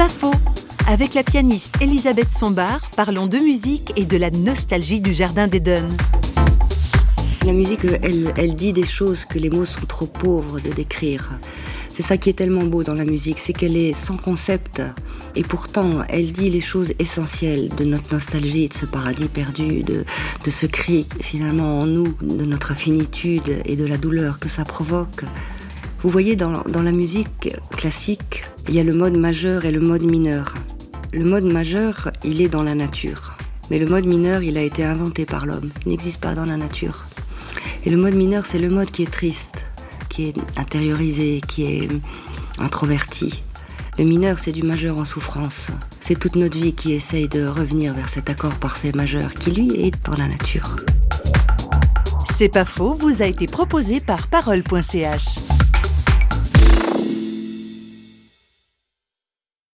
pas faux. Avec la pianiste Elisabeth Sombard, parlons de musique et de la nostalgie du Jardin d'Eden. La musique, elle, elle dit des choses que les mots sont trop pauvres de décrire. C'est ça qui est tellement beau dans la musique, c'est qu'elle est sans concept. Et pourtant, elle dit les choses essentielles de notre nostalgie, de ce paradis perdu, de, de ce cri finalement en nous, de notre infinitude et de la douleur que ça provoque. Vous voyez, dans, dans la musique classique, il y a le mode majeur et le mode mineur. Le mode majeur, il est dans la nature. Mais le mode mineur, il a été inventé par l'homme. Il n'existe pas dans la nature. Et le mode mineur, c'est le mode qui est triste qui est intériorisé, qui est introverti. Le mineur, c'est du majeur en souffrance. C'est toute notre vie qui essaye de revenir vers cet accord parfait majeur qui, lui, est dans la nature. C'est pas faux, vous a été proposé par parole.ch.